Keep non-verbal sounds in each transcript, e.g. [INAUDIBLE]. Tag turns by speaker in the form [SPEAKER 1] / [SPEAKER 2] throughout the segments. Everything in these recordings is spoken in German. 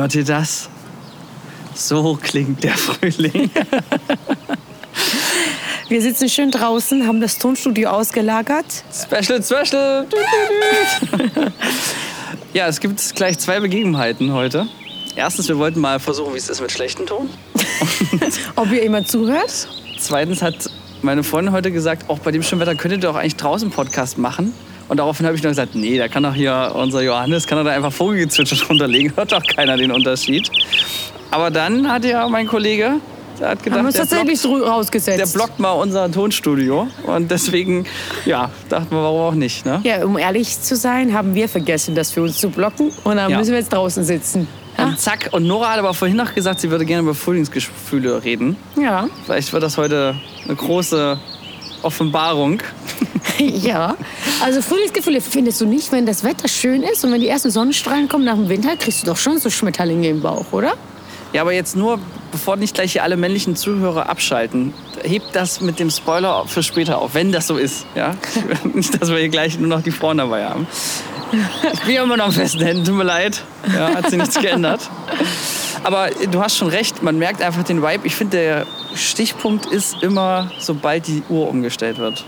[SPEAKER 1] Hört ihr das? So klingt der Frühling. [LAUGHS]
[SPEAKER 2] Wir sitzen schön draußen, haben das Tonstudio ausgelagert.
[SPEAKER 1] Special, special. ja, es gibt gleich zwei Begebenheiten heute. Erstens, wir wollten mal versuchen, wie es ist mit schlechtem Ton. [LAUGHS]
[SPEAKER 2] Ob ihr jemand zuhört?
[SPEAKER 1] Zweitens hat meine Freundin heute gesagt, auch bei dem schönen Wetter könntet ihr auch eigentlich draußen Podcast machen. Und daraufhin habe ich nur gesagt, nee, da kann doch hier unser Johannes, kann er da einfach Vogelgezwitscher [LAUGHS] drunter legen, hört doch keiner den Unterschied. Aber dann hat ja mein Kollege, der hat gedacht,
[SPEAKER 2] haben wir
[SPEAKER 1] der,
[SPEAKER 2] tatsächlich
[SPEAKER 1] blockt,
[SPEAKER 2] rausgesetzt.
[SPEAKER 1] der blockt mal unser Tonstudio. Und deswegen, ja, dachten wir, warum auch nicht. Ne?
[SPEAKER 2] Ja, um ehrlich zu sein, haben wir vergessen, das für uns zu blocken. Und dann
[SPEAKER 1] Ja.
[SPEAKER 2] müssen wir jetzt draußen sitzen.
[SPEAKER 1] Und zack, und Nora hat aber vorhin noch gesagt, sie würde gerne über Frühlingsgefühle reden.
[SPEAKER 2] Ja.
[SPEAKER 1] Vielleicht wird das heute eine große Offenbarung. [LAUGHS]
[SPEAKER 2] ja. Also Frühlingsgefühle findest du nicht, wenn das Wetter schön ist und wenn die ersten Sonnenstrahlen kommen nach dem Winter, kriegst du doch schon so Schmetterlinge im Bauch, oder?
[SPEAKER 1] Ja, aber jetzt nur, bevor nicht gleich hier alle männlichen Zuhörer abschalten, hebt das mit dem Spoiler für später auf, wenn das so ist. Ja? [LAUGHS] nicht, dass wir hier gleich nur noch die Frauen dabei haben. Ich bin immer noch am festen Händen, tut mir leid. Ja, hat sich nichts geändert. Aber du hast schon recht, man merkt einfach den Vibe. Ich finde, der Stichpunkt ist immer, sobald die Uhr umgestellt wird.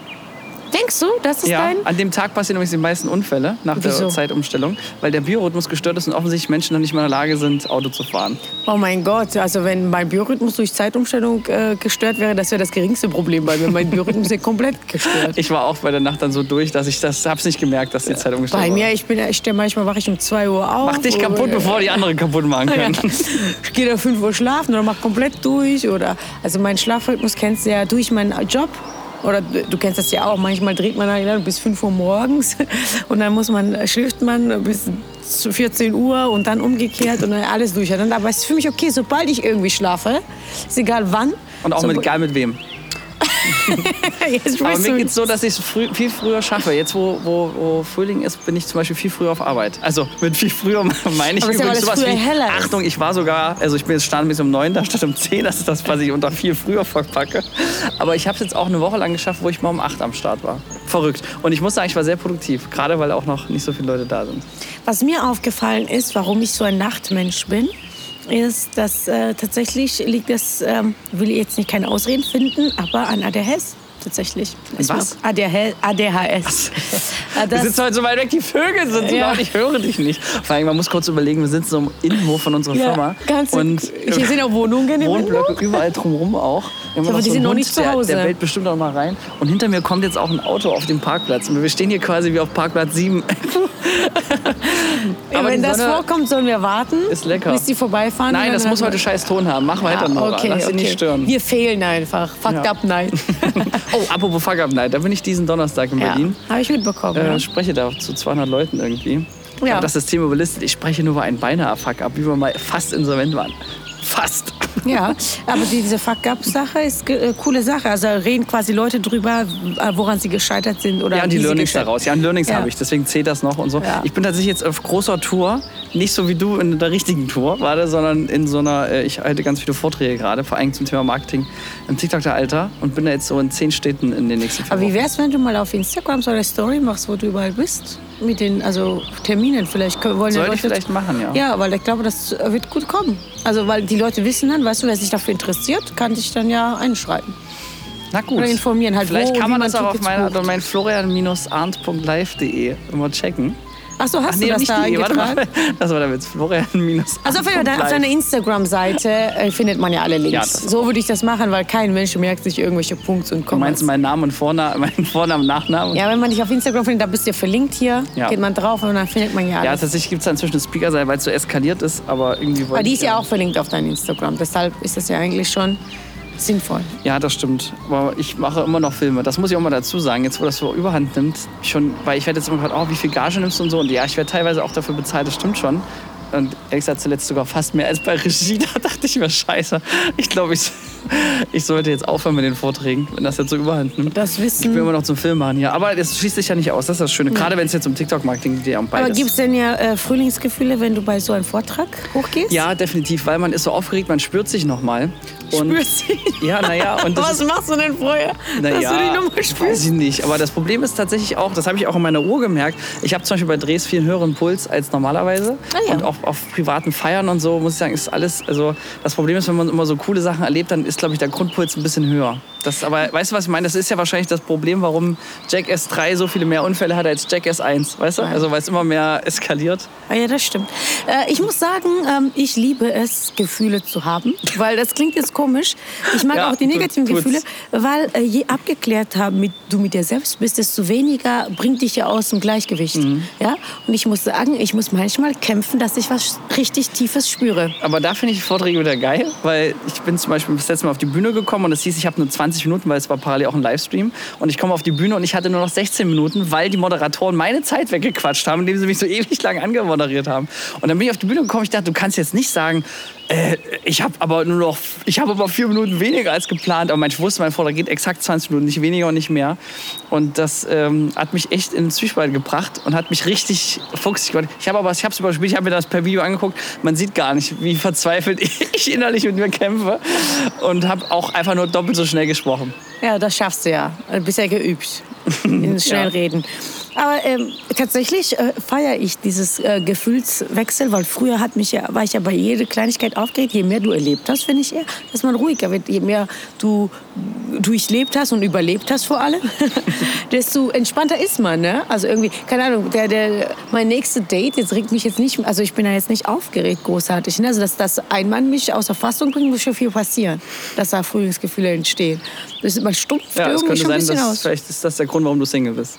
[SPEAKER 2] Denkst du, das ist
[SPEAKER 1] Ja,
[SPEAKER 2] dein...
[SPEAKER 1] an dem Tag passieren übrigens die meisten Unfälle nach
[SPEAKER 2] Wieso?
[SPEAKER 1] der Zeitumstellung, weil der Biorhythmus gestört ist und offensichtlich Menschen noch nicht mehr in der Lage sind, Auto zu fahren.
[SPEAKER 2] Oh mein Gott, also wenn mein Biorhythmus durch Zeitumstellung äh, gestört wäre, das wäre das geringste Problem bei mir. Mein Biorhythmus ist [LAUGHS] komplett gestört.
[SPEAKER 1] Ich war auch bei der Nacht dann so durch, dass ich das hab's nicht gemerkt, dass die Zeit umgestellt
[SPEAKER 2] Bei
[SPEAKER 1] war.
[SPEAKER 2] mir, ich bin, ich manchmal wache ich um 2 Uhr auf.
[SPEAKER 1] Mach dich kaputt,
[SPEAKER 2] oder- [LAUGHS]
[SPEAKER 1] bevor die anderen kaputt machen
[SPEAKER 2] Ja.
[SPEAKER 1] können.
[SPEAKER 2] Ich gehe da 5 Uhr schlafen oder mach komplett durch. Oder, also mein Schlafrhythmus kennst du ja durch meinen Job. Oder du kennst das ja auch. Manchmal dreht man dann bis 5 Uhr morgens [LAUGHS] und dann muss man, schläft man bis zu 14 Uhr und dann umgekehrt und dann alles durcheinander. Aber es ist für mich okay, sobald ich irgendwie schlafe, ist egal wann.
[SPEAKER 1] Und auch mit, egal mit wem. [LAUGHS] Aber mir
[SPEAKER 2] du-
[SPEAKER 1] geht's so, dass ich es früh, viel früher schaffe. Jetzt, wo, wo, wo Frühling ist, bin ich zum Beispiel viel früher auf Arbeit. Also mit viel früher [LAUGHS] meine ich
[SPEAKER 2] ja,
[SPEAKER 1] übrigens
[SPEAKER 2] es
[SPEAKER 1] sowas wie. Achtung, ich war sogar, also ich bin jetzt standmäßig um neun da statt um zehn. Das ist das, was ich unter viel früher verpacke. Aber ich habe es jetzt auch eine Woche lang geschafft, wo ich mal um acht am Start war. Verrückt. Und ich muss sagen, ich war sehr produktiv. Gerade weil auch noch nicht so viele Leute da sind.
[SPEAKER 2] Was mir aufgefallen ist, warum ich so ein Nachtmensch bin, ist, dass äh, tatsächlich liegt es, ähm, will ich jetzt nicht keine Ausreden finden, aber an ADHS tatsächlich.
[SPEAKER 1] Was?
[SPEAKER 2] ADHS. [LAUGHS] ADHS.
[SPEAKER 1] Wir
[SPEAKER 2] das,
[SPEAKER 1] sitzen heute so weit weg, die Vögel sind so
[SPEAKER 2] Ja.
[SPEAKER 1] laut, ich höre dich nicht. Vor allem, man muss kurz überlegen, wir sind so im Innenhof von unserer
[SPEAKER 2] ja,
[SPEAKER 1] Firma.
[SPEAKER 2] ganz,
[SPEAKER 1] und
[SPEAKER 2] hier sind auch Wohnungen im
[SPEAKER 1] Wohnblöcke überall drumherum auch. Haben
[SPEAKER 2] aber die
[SPEAKER 1] so
[SPEAKER 2] sind noch
[SPEAKER 1] Hund,
[SPEAKER 2] nicht zu
[SPEAKER 1] der,
[SPEAKER 2] Hause.
[SPEAKER 1] Der bellt bestimmt auch mal rein. Und hinter mir kommt jetzt auch ein Auto auf dem Parkplatz. Und wir stehen hier quasi wie auf Parkplatz 7. [LAUGHS]
[SPEAKER 2] Ja,
[SPEAKER 1] aber
[SPEAKER 2] wenn das vorkommt, sollen wir warten,
[SPEAKER 1] ist lecker.
[SPEAKER 2] bis die vorbeifahren.
[SPEAKER 1] Nein, das muss heute scheiß Ton haben. Mach weiter, Nora.
[SPEAKER 2] okay,
[SPEAKER 1] Lass
[SPEAKER 2] okay.
[SPEAKER 1] nicht stören.
[SPEAKER 2] Wir fehlen einfach. Fucked
[SPEAKER 1] Ja.
[SPEAKER 2] up night. [LAUGHS]
[SPEAKER 1] Oh, apropos Fuck Up Night. Da bin ich diesen Donnerstag in
[SPEAKER 2] ja,
[SPEAKER 1] Berlin.
[SPEAKER 2] habe ich mitbekommen.
[SPEAKER 1] Äh,
[SPEAKER 2] ja.
[SPEAKER 1] spreche da zu 200 Leuten irgendwie.
[SPEAKER 2] Ja.
[SPEAKER 1] das System überlistet. Ich spreche nur über einen beinahe Fuck-Up, wie wir mal fast insolvent waren. Fast.
[SPEAKER 2] Ja, aber diese Fuck-Up-Sache ist eine äh, coole Sache. Also reden quasi Leute drüber, äh, woran sie gescheitert sind oder
[SPEAKER 1] Ja, und die
[SPEAKER 2] wie
[SPEAKER 1] Learnings daraus. Ja, und Learnings
[SPEAKER 2] Ja.
[SPEAKER 1] habe ich, deswegen zählt das noch und so.
[SPEAKER 2] Ja.
[SPEAKER 1] Ich bin tatsächlich jetzt auf großer Tour, nicht so wie du in der richtigen Tour, warte, sondern in so einer, äh, ich halte ganz viele Vorträge gerade, vor allem zum Thema Marketing im TikTok-Alter und bin da jetzt so in zehn Städten in den nächsten vier
[SPEAKER 2] Aber wie
[SPEAKER 1] Wochen.
[SPEAKER 2] wär's, wenn du mal auf Instagram so eine Story machst, wo du überall bist? Mit den also Terminen. Vielleicht können, wollen ja
[SPEAKER 1] Sollte
[SPEAKER 2] Leute.
[SPEAKER 1] ich vielleicht machen, ja.
[SPEAKER 2] Ja, weil ich glaube, das wird gut kommen. Also, weil die Leute wissen dann, weißt du, wer sich dafür interessiert, kann sich dann ja einschreiben.
[SPEAKER 1] Na gut.
[SPEAKER 2] Oder informieren halt,
[SPEAKER 1] Vielleicht
[SPEAKER 2] wo,
[SPEAKER 1] kann man das auch auf meiner, mein florian-arnt.live.de immer checken.
[SPEAKER 2] Ach so, hast
[SPEAKER 1] nee,
[SPEAKER 2] du das da
[SPEAKER 1] die, warte mal. [LAUGHS] Das war der Witz. florian
[SPEAKER 2] Also auf, Fall, auf deiner Instagram-Seite äh, findet man ja alle Links.
[SPEAKER 1] Ja,
[SPEAKER 2] so würde ich das machen, weil kein Mensch merkt sich irgendwelche Punkte und
[SPEAKER 1] Du
[SPEAKER 2] Kommas.
[SPEAKER 1] meinst meinen Namen und Vornamen, [LAUGHS] meinen Vornamen, Nachnamen?
[SPEAKER 2] Ja, wenn man dich auf Instagram findet, da bist du ja verlinkt hier.
[SPEAKER 1] Ja.
[SPEAKER 2] Geht man drauf und dann findet man ja
[SPEAKER 1] Ja,
[SPEAKER 2] alles.
[SPEAKER 1] tatsächlich gibt es da inzwischen eine Speaker-Seite, weil es so eskaliert ist, aber irgendwie wollte
[SPEAKER 2] Aber die ist ja auch verlinkt auf deinem Instagram. Deshalb ist das ja eigentlich schon sinnvoll.
[SPEAKER 1] Ja, das stimmt. Aber ich mache immer noch Filme. Das muss ich auch mal dazu sagen. Jetzt, wo das so überhand nimmt, schon, weil ich werde jetzt immer gefragt, oh, wie viel Gage nimmst du und so. Und ja, ich werde teilweise auch dafür bezahlt, das stimmt schon. Und ehrlich gesagt zuletzt sogar fast mehr als bei Regie. [LAUGHS] Da dachte ich mir, scheiße, ich glaube, ich ich sollte jetzt aufhören mit den Vorträgen, wenn das jetzt so überhand nimmt.
[SPEAKER 2] Das
[SPEAKER 1] Ich will
[SPEAKER 2] Wissen.
[SPEAKER 1] immer noch zum Film machen hier. Aber das schließt sich ja nicht aus. Das ist das Schöne. Gerade wenn es jetzt um TikTok-Marketing geht, um
[SPEAKER 2] Aber
[SPEAKER 1] beides.
[SPEAKER 2] gibt es denn ja äh, Frühlingsgefühle, wenn du bei so einem Vortrag hochgehst?
[SPEAKER 1] ja, definitiv, weil man ist so aufgeregt, man spürt sich nochmal.
[SPEAKER 2] Spürst du?
[SPEAKER 1] Ja, naja, [LAUGHS]
[SPEAKER 2] Was
[SPEAKER 1] ist,
[SPEAKER 2] machst du denn vorher, dass
[SPEAKER 1] naja,
[SPEAKER 2] du die Nummer
[SPEAKER 1] weiß
[SPEAKER 2] spürst?
[SPEAKER 1] ich nicht. Aber das Problem ist tatsächlich auch, das habe ich auch in meiner Uhr gemerkt. Ich habe zum Beispiel bei Drehs viel höheren Puls als normalerweise.
[SPEAKER 2] Ah ja.
[SPEAKER 1] Und auch auf privaten Feiern und so, muss ich sagen, ist alles. Also das Problem ist, wenn man immer so coole Sachen erlebt, dann ist, glaube ich, der Grundpuls ein bisschen höher. Das, aber weißt du, was ich meine? Das ist ja wahrscheinlich das Problem, warum Jackass 3 so viele mehr Unfälle hat als Jackass 1. Weißt du? Also weil es immer mehr eskaliert.
[SPEAKER 2] Ah, ja, das stimmt. Äh, ich muss sagen, ähm, ich liebe es, Gefühle zu haben, weil das klingt jetzt komisch. Ich mag
[SPEAKER 1] Ja,
[SPEAKER 2] auch die negativen
[SPEAKER 1] tut's.
[SPEAKER 2] Gefühle, weil äh, je abgeklärt haben, mit, du mit dir selbst bist, desto weniger bringt dich ja aus dem Gleichgewicht.
[SPEAKER 1] Mhm.
[SPEAKER 2] Ja? Und ich muss sagen, ich muss manchmal kämpfen, dass ich was richtig Tiefes spüre.
[SPEAKER 1] Aber da finde ich die Vorträge wieder geil, weil ich bin zum Beispiel das letzte Mal auf die Bühne gekommen und es hieß, ich habe nur 20 Minuten, weil es war parallel auch ein Livestream. Und ich komme auf die Bühne und ich hatte nur noch 16 Minuten, weil die Moderatoren meine Zeit weggequatscht haben, indem sie mich so [LAUGHS] ewig lang angemoderiert haben. Und dann bin ich auf die Bühne gekommen, ich dachte, du kannst jetzt nicht sagen, äh, ich habe aber nur noch, ich habe aber vier Minuten weniger als geplant. Aber ich wusste, mein Vortrag geht exakt 20 Minuten, nicht weniger und nicht mehr. Und das ähm, hat mich echt in den Zwiespalt gebracht und hat mich richtig fuchsig gemacht. Ich habe aber, ich habe es überspielt, ich habe mir das per Video angeguckt. Man sieht gar nicht, wie verzweifelt [LAUGHS] ich innerlich mit mir kämpfe und habe auch einfach nur doppelt so schnell gesprochen.
[SPEAKER 2] Ja, das schaffst du ja. Du bist ja geübt [LAUGHS] in Schnellreden. Aber ähm, tatsächlich äh, feiere ich dieses äh, Gefühlswechsel, weil früher hat mich ja, war ich ja bei jeder Kleinigkeit aufgeregt. Je mehr du erlebt hast, finde ich eher, dass man ruhiger wird. Je mehr du durchlebt hast und überlebt hast vor allem, [LAUGHS] desto entspannter ist man. Ne? Also irgendwie, keine Ahnung, der, der, mein nächstes Date, jetzt regt mich jetzt nicht, also ich bin da jetzt nicht aufgeregt großartig. Ne? Also dass das ein Mann mich außer Fassung bringt, muss schon viel passieren, dass da Frühlingsgefühle entstehen. Das ist, man stumpft
[SPEAKER 1] Ja,
[SPEAKER 2] irgendwie schon ein
[SPEAKER 1] sein,
[SPEAKER 2] bisschen
[SPEAKER 1] dass
[SPEAKER 2] aus.
[SPEAKER 1] vielleicht ist das der Grund, warum du Single bist.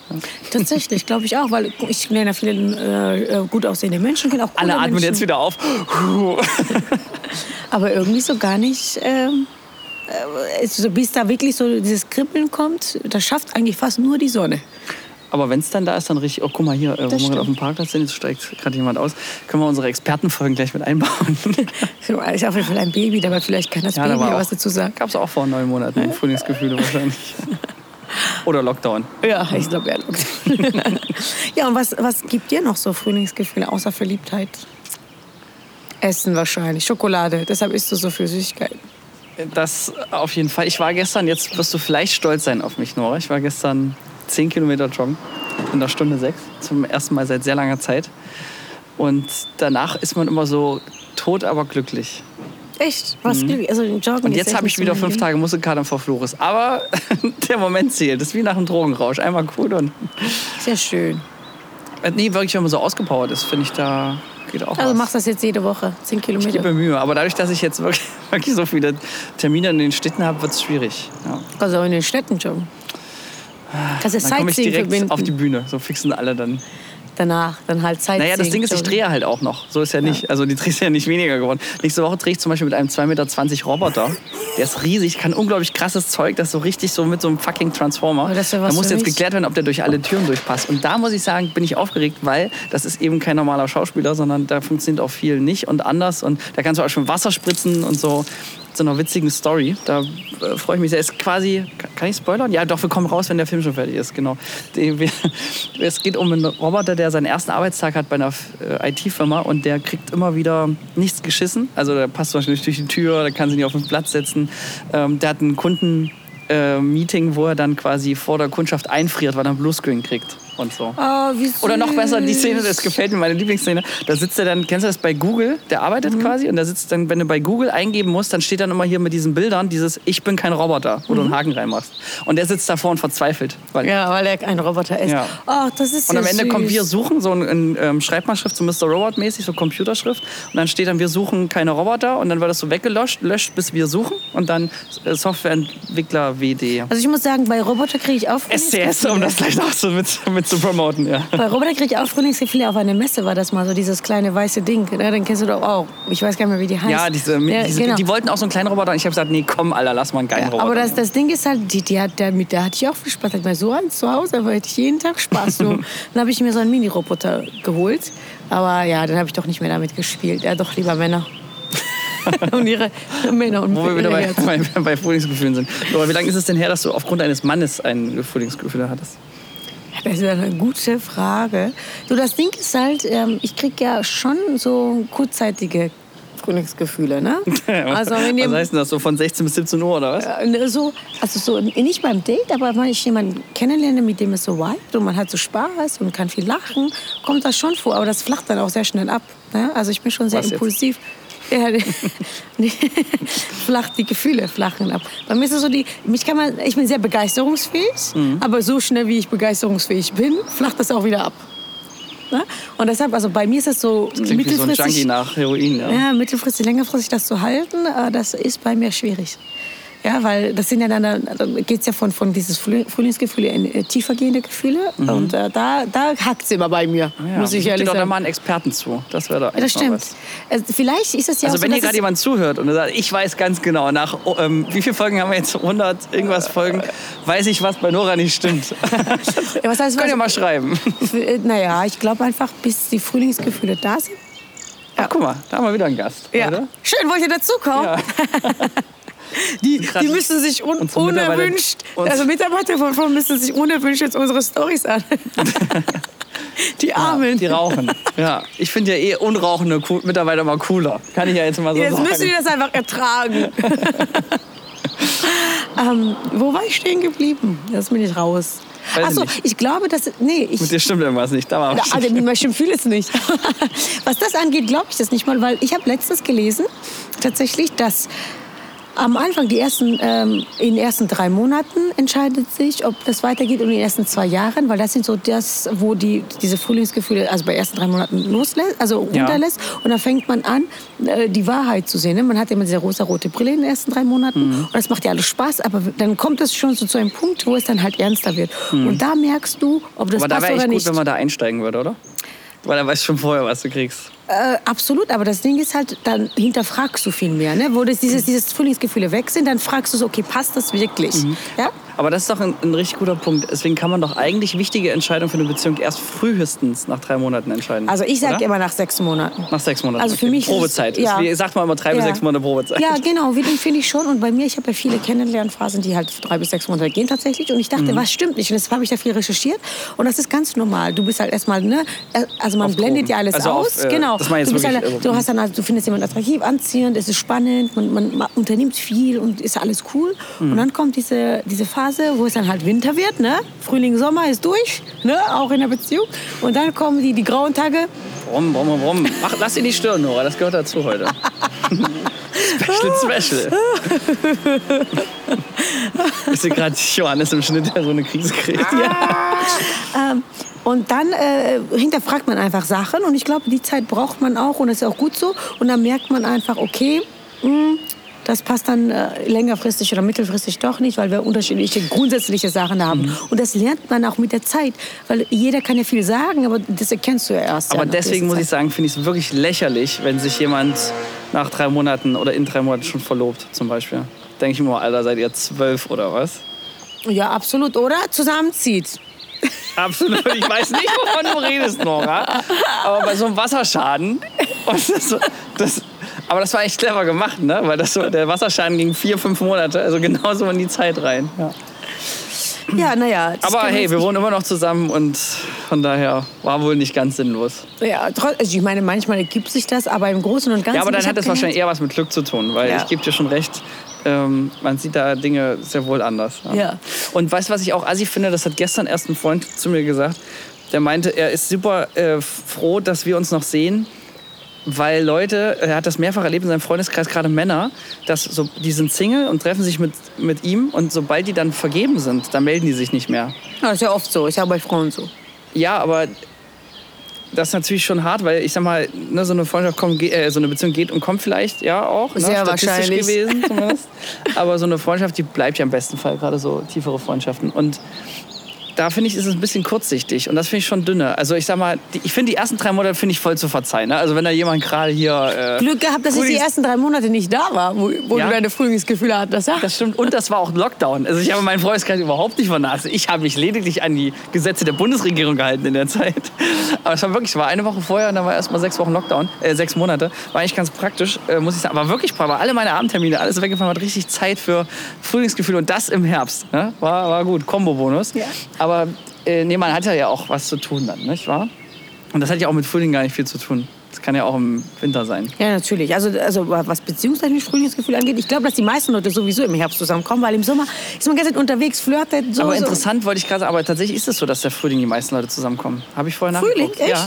[SPEAKER 2] Tatsächlich, glaube ich auch, weil ich lerne ja viele äh, äh, gut aussehende Menschen, kenne auch
[SPEAKER 1] Alle atmen
[SPEAKER 2] Menschen,
[SPEAKER 1] jetzt wieder auf. [LAUGHS]
[SPEAKER 2] aber irgendwie so gar nicht. Ähm, äh, so, bis da wirklich so dieses Kribbeln kommt, das schafft eigentlich fast nur die Sonne.
[SPEAKER 1] Aber wenn es dann da ist, dann richtig, oh guck mal hier, äh, wo wir
[SPEAKER 2] stimmt.
[SPEAKER 1] gerade auf dem Parkplatz sind, jetzt steigt gerade jemand aus, können wir unsere Expertenfolgen gleich mit einbauen. [LAUGHS]
[SPEAKER 2] Ist auf jeden Fall ein Baby, aber vielleicht kann das
[SPEAKER 1] Ja, da
[SPEAKER 2] Baby
[SPEAKER 1] auch-
[SPEAKER 2] was dazu sagen.
[SPEAKER 1] Gab es auch vor neun Monaten, [LAUGHS] Frühlingsgefühle wahrscheinlich. Oder Lockdown.
[SPEAKER 2] Ja, ich glaube, er lockt. [LAUGHS] ja, und was, was gibt dir noch so Frühlingsgefühle außer Verliebtheit? Essen wahrscheinlich, Schokolade. Deshalb isst du so viel Süßigkeiten.
[SPEAKER 1] Das auf jeden Fall. Ich war gestern, jetzt wirst du vielleicht stolz sein auf mich, Nora. Ich war gestern 10 Kilometer joggen in der Stunde 6. Zum ersten Mal seit sehr langer Zeit. Und danach ist man immer so tot, aber glücklich.
[SPEAKER 2] Echt? Was mhm. Also Joggen
[SPEAKER 1] Und jetzt habe ich wieder fünf. Tage Muskelkater vor Flores. Aber [LAUGHS] der Moment zählt. Das ist wie nach einem Drogenrausch. Einmal cool und.
[SPEAKER 2] Sehr schön.
[SPEAKER 1] Äh, Nee, wirklich, wenn man so ausgepowert ist, finde ich, da geht auch
[SPEAKER 2] Also
[SPEAKER 1] was.
[SPEAKER 2] machst das jetzt jede Woche, 10
[SPEAKER 1] Ich
[SPEAKER 2] Kilometer.
[SPEAKER 1] gebe mir Mühe. Aber dadurch, dass ich jetzt wirklich, [LAUGHS] wirklich so viele Termine in den Städten habe, wird es schwierig. Ja.
[SPEAKER 2] Also in den Städten joggen. Das ist
[SPEAKER 1] Dann komme ich
[SPEAKER 2] Sightseeing
[SPEAKER 1] direkt
[SPEAKER 2] verbinden.
[SPEAKER 1] auf die Bühne. So fixen alle dann.
[SPEAKER 2] Danach, dann halt Sightseeing.
[SPEAKER 1] Naja, das Ding ist, ich drehe halt auch noch. So ist ja nicht. Also die Dreh ist ja nicht weniger geworden. Nächste Woche drehe ich zum Beispiel mit einem 2,20 Meter Roboter. Der ist riesig, kann unglaublich krasses Zeug. Das ist so richtig so mit so einem fucking Transformer.
[SPEAKER 2] Aber das
[SPEAKER 1] da muss jetzt
[SPEAKER 2] mich.
[SPEAKER 1] geklärt werden, ob der durch alle Türen durchpasst. Und da muss ich sagen, bin ich aufgeregt, weil das ist eben kein normaler Schauspieler, sondern da funktioniert auch viel nicht und anders. Und da kannst du auch schon Wasser spritzen und so. So einer witzigen Story. Da äh, freue ich mich sehr. Ist quasi, kann ich spoilern? Ja, doch, wir kommen raus, wenn der Film schon fertig ist, genau. [LAUGHS] Es geht um einen Roboter, der seinen ersten Arbeitstag hat bei einer äh, IT-Firma und der kriegt immer wieder nichts geschissen. Also der passt zum Beispiel nicht durch die Tür, der kann sich nicht auf den Platz setzen. Ähm, der hat einen Kunden. äh, Meeting, wo er dann quasi vor der Kundschaft einfriert, weil er einen Bluescreen kriegt und so.
[SPEAKER 2] Oh.
[SPEAKER 1] Oder noch besser, die Szene, das gefällt mir, meine Lieblingsszene. Da sitzt er dann, kennst du das bei Google? Der arbeitet quasi und da sitzt dann, wenn du bei Google eingeben musst, dann steht dann immer hier mit diesen Bildern dieses Ich bin kein Roboter, wo du einen Haken reinmachst. Und der sitzt davor und verzweifelt. Weil
[SPEAKER 2] Ja, weil er ein Roboter ist.
[SPEAKER 1] Ja.
[SPEAKER 2] Oh, das ist
[SPEAKER 1] und am Ende
[SPEAKER 2] süß.
[SPEAKER 1] kommt wir suchen, so in, in ähm, Schreibmaschrift, so Mr. Robot-mäßig, so Computerschrift. Und dann steht dann, wir suchen keine Roboter. Und dann wird das so weggelöscht, löscht, bis wir suchen. Und dann äh, Softwareentwickler WD.
[SPEAKER 2] Also ich muss sagen, bei Roboter kriege ich auch
[SPEAKER 1] SCS, um das gleich noch so mit, mit zu promoten, ja.
[SPEAKER 2] Bei Roboter kriege ich auch Frühlingsgefühle auf einer Messe war das mal so dieses kleine weiße Ding. Ne? Den kennst du doch auch. Ich weiß gar nicht mehr, wie die heißt.
[SPEAKER 1] Ja, diese,
[SPEAKER 2] Ja,
[SPEAKER 1] diese,
[SPEAKER 2] genau.
[SPEAKER 1] die wollten auch so einen kleinen Roboter. Und ich habe gesagt, nee, komm, Alter, lass mal einen geilen
[SPEAKER 2] Ja,
[SPEAKER 1] Roboter.
[SPEAKER 2] aber das, das Ding ist halt, die, die hat, der, mit der hatte ich auch viel Spaß. Hat mir so eins zu Hause, aber hätte ich jeden Tag Spaß. So. [LAUGHS] dann habe ich mir so einen Mini-Roboter geholt. Aber ja, dann habe ich doch nicht mehr damit gespielt. Ja, doch lieber Männer. und [LAUGHS] ihre [LAUGHS] Männer und
[SPEAKER 1] Wo wir wieder bei, bei, bei Frühlingsgefühlen sind. Aber wie lange ist es denn her, dass du aufgrund eines Mannes ein Frühlingsgefühl hattest?
[SPEAKER 2] Das ist eine gute Frage. Du, das Ding ist halt, ähm, ich krieg ja schon so kurzzeitige Frühlingsgefühle, ne? [LAUGHS] Also wenn
[SPEAKER 1] Was heißt denn das? So von 16 bis 17 Uhr oder was?
[SPEAKER 2] äh, so, also so nicht beim Date, aber wenn ich jemanden kennenlerne, mit dem es so vibet und man hat so Spaß und kann viel lachen, kommt das schon vor. Aber das flacht dann auch sehr schnell ab. Ne? Also ich bin schon sehr
[SPEAKER 1] Was jetzt?
[SPEAKER 2] Ja, nee, flacht die Gefühle flachen ab. Bei mir ist es so die, mich kann man, ich bin sehr begeisterungsfähig,
[SPEAKER 1] Mhm.
[SPEAKER 2] aber so schnell wie ich begeisterungsfähig bin, flacht das auch wieder ab. Ne? Und deshalb, also bei mir ist es so
[SPEAKER 1] Klingt wie so ein Junkie nach Heroin, ja.
[SPEAKER 2] ja, mittelfristig, längerfristig das zu halten, äh, das ist bei mir schwierig. Ja, weil das sind ja dann, dann geht es ja von, von dieses Früh- Frühlingsgefühle in äh, tiefergehende Gefühle. Und äh, da, da hackt es immer bei mir,
[SPEAKER 1] Mhm. Ja,
[SPEAKER 2] muss ich
[SPEAKER 1] dir
[SPEAKER 2] ehrlich
[SPEAKER 1] doch da
[SPEAKER 2] sagen.
[SPEAKER 1] mal einen Experten zu. Das wäre doch
[SPEAKER 2] das stimmt.
[SPEAKER 1] was.
[SPEAKER 2] Also vielleicht ist es ja
[SPEAKER 1] Also wenn
[SPEAKER 2] so,
[SPEAKER 1] hier gerade jemand zuhört und sagt, ich weiß ganz genau, nach oh, ähm, wie viele Folgen haben wir jetzt? 100 irgendwas Folgen, weiß ich, was bei Nora nicht stimmt. [LAUGHS]
[SPEAKER 2] ja, was heißt,
[SPEAKER 1] Könnt ihr mal schreiben.
[SPEAKER 2] Äh, naja, ich glaube einfach, bis die Frühlingsgefühle da sind.
[SPEAKER 1] Ach, guck mal, da haben wir wieder einen Gast.
[SPEAKER 2] Ja.
[SPEAKER 1] Oder?
[SPEAKER 2] Schön, wollt ihr dazukommen?
[SPEAKER 1] Ja. [LAUGHS]
[SPEAKER 2] Die, die müssen sich un unerwünscht, also Mitarbeiter von, von müssen sich unerwünscht jetzt unsere Stories an. [LAUGHS] die Armen.
[SPEAKER 1] Die rauchen. Ja, ich finde ja eh unrauchende Mitarbeiter mal cooler. Kann ich ja jetzt mal so
[SPEAKER 2] Jetzt
[SPEAKER 1] sagen.
[SPEAKER 2] müssen die das einfach ertragen. [LAUGHS] ähm, wo war ich stehen geblieben? Das bin ich raus. Achso, ich glaube, dass. Nee, ich.
[SPEAKER 1] Mit dir stimmt irgendwas nicht. Da war
[SPEAKER 2] Ja, also, mir stimmt vieles nicht. [LAUGHS] Was das angeht, glaube ich das nicht mal, weil ich habe letztens gelesen, tatsächlich, dass am Anfang, die ersten, ähm, in den ersten drei Monaten entscheidet sich, ob das weitergeht und in den ersten zwei Jahren, weil das sind so das, wo die, diese Frühlingsgefühle, also bei ersten drei Monaten loslässt, also
[SPEAKER 1] Ja.
[SPEAKER 2] runterlässt. Und dann fängt man an, äh, die Wahrheit zu sehen. Ne? Man hat immer diese rosa-rote Brille in den ersten drei Monaten
[SPEAKER 1] Mhm.
[SPEAKER 2] und das macht ja alles Spaß, aber dann kommt es schon so zu einem Punkt, wo es dann halt ernster wird. Und da merkst du, ob das
[SPEAKER 1] Mhm. Aber da
[SPEAKER 2] passt
[SPEAKER 1] wäre
[SPEAKER 2] oder
[SPEAKER 1] echt gut,
[SPEAKER 2] nicht.
[SPEAKER 1] wenn man da einsteigen würde, oder? Weil er weiß schon vorher, was du kriegst.
[SPEAKER 2] Äh, absolut, aber das Ding ist halt, dann hinterfragst du viel mehr. Ne? Wo das, dieses, dieses Frühlingsgefühle weg sind, dann fragst du so, okay, passt das wirklich?
[SPEAKER 1] Mhm.
[SPEAKER 2] Ja?
[SPEAKER 1] Aber das ist doch ein, ein richtig guter Punkt. Deswegen kann man doch eigentlich wichtige Entscheidungen für eine Beziehung erst frühestens nach drei Monaten entscheiden.
[SPEAKER 2] Also ich sage immer nach sechs Monaten.
[SPEAKER 1] Nach sechs Monaten.
[SPEAKER 2] Also für
[SPEAKER 1] okay.
[SPEAKER 2] mich ist es-
[SPEAKER 1] Probezeit.
[SPEAKER 2] ja.
[SPEAKER 1] Ist, wie sagt man immer drei bis
[SPEAKER 2] Ja.
[SPEAKER 1] sechs Monate Probezeit.
[SPEAKER 2] Ja, genau, wie den finde ich schon. Und bei mir, ich habe ja viele Kennenlernphasen, die halt drei bis sechs Monate gehen tatsächlich. Und ich dachte,
[SPEAKER 1] Mhm.
[SPEAKER 2] was stimmt nicht? Und deshalb habe ich da viel recherchiert. Und das ist ganz normal. Du bist halt erstmal, ne, also man
[SPEAKER 1] Auf
[SPEAKER 2] blendet ja alles
[SPEAKER 1] Also auf,
[SPEAKER 2] aus.
[SPEAKER 1] äh,
[SPEAKER 2] genau.
[SPEAKER 1] das ich
[SPEAKER 2] du,
[SPEAKER 1] jetzt
[SPEAKER 2] bist
[SPEAKER 1] wirklich,
[SPEAKER 2] halt, du hast dann halt, du findest jemanden attraktiv, anziehend, es ist spannend, man, man, man unternimmt viel und ist alles cool.
[SPEAKER 1] Mhm.
[SPEAKER 2] Und dann kommt diese, diese Phase, wo es dann halt Winter wird, ne? Frühling, Sommer ist durch, ne? Auch in der Beziehung. Und dann kommen die, die grauen Tage.
[SPEAKER 1] Brumm, brumm, brumm. Mach, lass ihn nicht stören, Nora. Das gehört dazu heute. [LAUGHS] special, special. [LAUGHS] Ich sehe gerade Johannes im Schnitt, der so eine Krise kriegt.
[SPEAKER 2] Ähm, und dann äh, hinterfragt man einfach Sachen und ich glaube, die Zeit braucht man auch und das ist auch gut so. Und dann merkt man einfach, okay, mh, das passt dann äh, längerfristig oder mittelfristig doch nicht, weil wir unterschiedliche grundsätzliche Sachen haben.
[SPEAKER 1] Mhm.
[SPEAKER 2] Und das lernt man auch mit der Zeit, weil jeder kann ja viel sagen, aber das erkennst du ja erst.
[SPEAKER 1] Aber
[SPEAKER 2] ja,
[SPEAKER 1] deswegen muss ich sagen, finde ich es wirklich lächerlich, wenn sich jemand nach drei Monaten oder in drei Monaten schon verlobt, zum Beispiel. Denke ich mir mal, Alter, seid ihr zwölf oder was?
[SPEAKER 2] Ja, absolut, oder? Zusammenzieht.
[SPEAKER 1] Absolut. Ich weiß nicht, wovon du redest, Nora. Aber bei so einem Wasserschaden. [LAUGHS] Das, das, aber das war echt clever gemacht, ne? Weil das so, der Wasserschaden ging vier, fünf Monate. Also genauso in die Zeit rein. Ja.
[SPEAKER 2] Ja, naja. das
[SPEAKER 1] Aber hey, wir wohnen immer noch zusammen und von daher war wohl nicht ganz sinnlos.
[SPEAKER 2] Ja, also ich meine, manchmal ergibt sich das, aber im Großen und Ganzen.
[SPEAKER 1] Ja, aber dann hat es wahrscheinlich eher was mit Glück zu tun, weil
[SPEAKER 2] Ja.
[SPEAKER 1] ich gebe dir schon recht, ähm, man sieht da Dinge sehr wohl anders.
[SPEAKER 2] Ja.
[SPEAKER 1] Und weißt du, was ich auch assi finde? Das hat gestern erst ein Freund zu mir gesagt. Der meinte, er ist super äh, froh, dass wir uns noch sehen, weil Leute, er hat das mehrfach erlebt in seinem Freundeskreis, gerade Männer, dass so, die sind Single und treffen sich mit, mit ihm und sobald die dann vergeben sind, dann melden die sich nicht mehr.
[SPEAKER 2] Ja, das ist ja oft so. Ist ja bei Frauen so.
[SPEAKER 1] Ja, aber das ist natürlich schon hart, weil ich sag mal, ne, so eine Freundschaft kommt, äh, so eine Beziehung geht und kommt vielleicht, ja auch, ne,
[SPEAKER 2] Sehr
[SPEAKER 1] statistisch
[SPEAKER 2] wahrscheinlich.
[SPEAKER 1] gewesen zumindest. aber so eine Freundschaft, die bleibt ja im besten Fall gerade so tiefere Freundschaften. Und da finde ich, ist es ein bisschen kurzsichtig und das finde ich schon dünne. Also ich sag mal, die, ich finde die ersten drei Monate finde ich voll zu verzeihen. Ne? Also wenn da jemand gerade hier... Äh,
[SPEAKER 2] Glück gehabt, dass ich die ersten drei Monate nicht da war, wo, wo
[SPEAKER 1] Ja.
[SPEAKER 2] du deine Frühlingsgefühle hattest. Ja?
[SPEAKER 1] Das stimmt. Und das war auch ein Lockdown. Also ich habe meinen Freundeskreis überhaupt nicht vernasst. Ich habe mich lediglich an die Gesetze der Bundesregierung gehalten in der Zeit. [LAUGHS] Aber es war wirklich, es war eine Woche vorher und dann war erst mal sechs Wochen Lockdown, äh, sechs Monate. War eigentlich ganz praktisch, äh, muss ich sagen. Aber wirklich, war alle meine Abendtermine, alles weggefallen, hat richtig Zeit für Frühlingsgefühl und das im Herbst. Ne? War, war gut, Kombo-Bonus.
[SPEAKER 2] Ja.
[SPEAKER 1] Aber äh, nee, man hat ja auch was zu tun dann, nicht wahr? Und das hat ja auch mit Frühling gar nicht viel zu tun. Das kann ja auch im Winter sein.
[SPEAKER 2] Ja, natürlich. Also, also was beziehungstechnisch Frühlingsgefühl angeht, ich glaube, dass die meisten Leute sowieso im Herbst zusammenkommen, weil im Sommer ist man ganz unterwegs, flirtet, so.
[SPEAKER 1] aber
[SPEAKER 2] so.
[SPEAKER 1] interessant wollte ich gerade sagen, aber tatsächlich ist es so, dass der Frühling die meisten Leute zusammenkommen. Habe ich vorher
[SPEAKER 2] Frühling?
[SPEAKER 1] nachgeguckt. Ja.